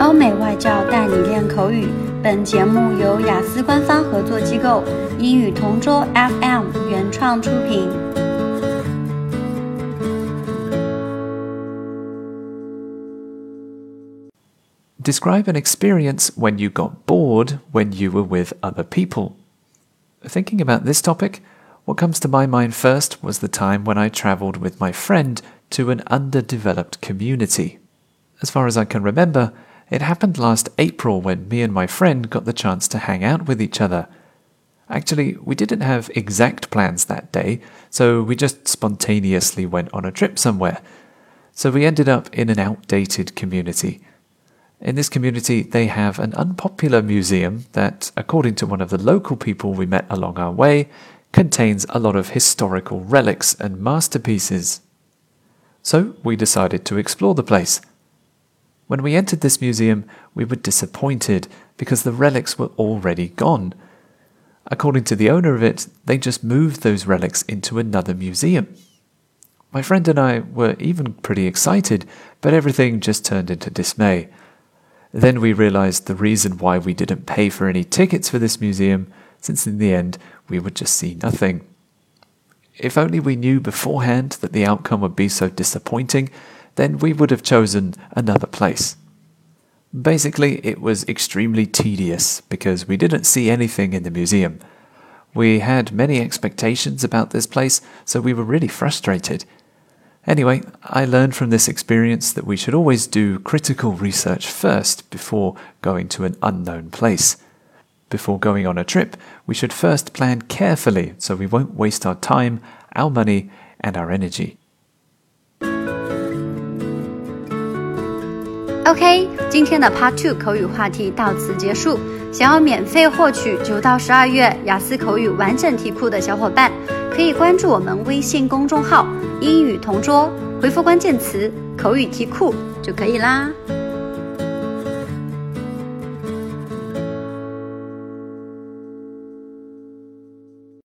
欧美外教带你练口语。本节目由雅思官方合作机构英语同桌 FM 原创出品。Describe an experience when you got bored when you were with other people. Thinking about this topic, what comes to my mind first was the time when I travelled with my friend to an underdeveloped community. As far as I can remember, it happened last April when me and my friend got the chance to hang out with each other. Actually, we didn't have exact plans that day, so we just spontaneously went on a trip somewhere. So we ended up in an outdated community. In this community, they have an unpopular museum that, according to one of the local people we met along our way, contains a lot of historical relics and masterpieces. So we decided to explore the place. When we entered this museum, we were disappointed because the relics were already gone. According to the owner of it, they just moved those relics into another museum. My friend and I were even pretty excited, but everything just turned into dismay. Then we realized the reason why we didn't pay for any tickets for this museum, since in the end we would just see nothing. If only we knew beforehand that the outcome would be so disappointing, then we would have chosen another place. Basically, it was extremely tedious because we didn't see anything in the museum. We had many expectations about this place, so we were really frustrated. Anyway, I learned from this experience that we should always do critical research first before going to an unknown place. Before going on a trip, we should first plan carefully so we won't waste our time, our money, and our energy. OK，今天的 Part Two 口语话题到此结束。想要免费获取九到十二月雅思口语完整题库的小伙伴，可以关注我们微信公众号“英语同桌”，回复关键词“口语题库”就可以啦。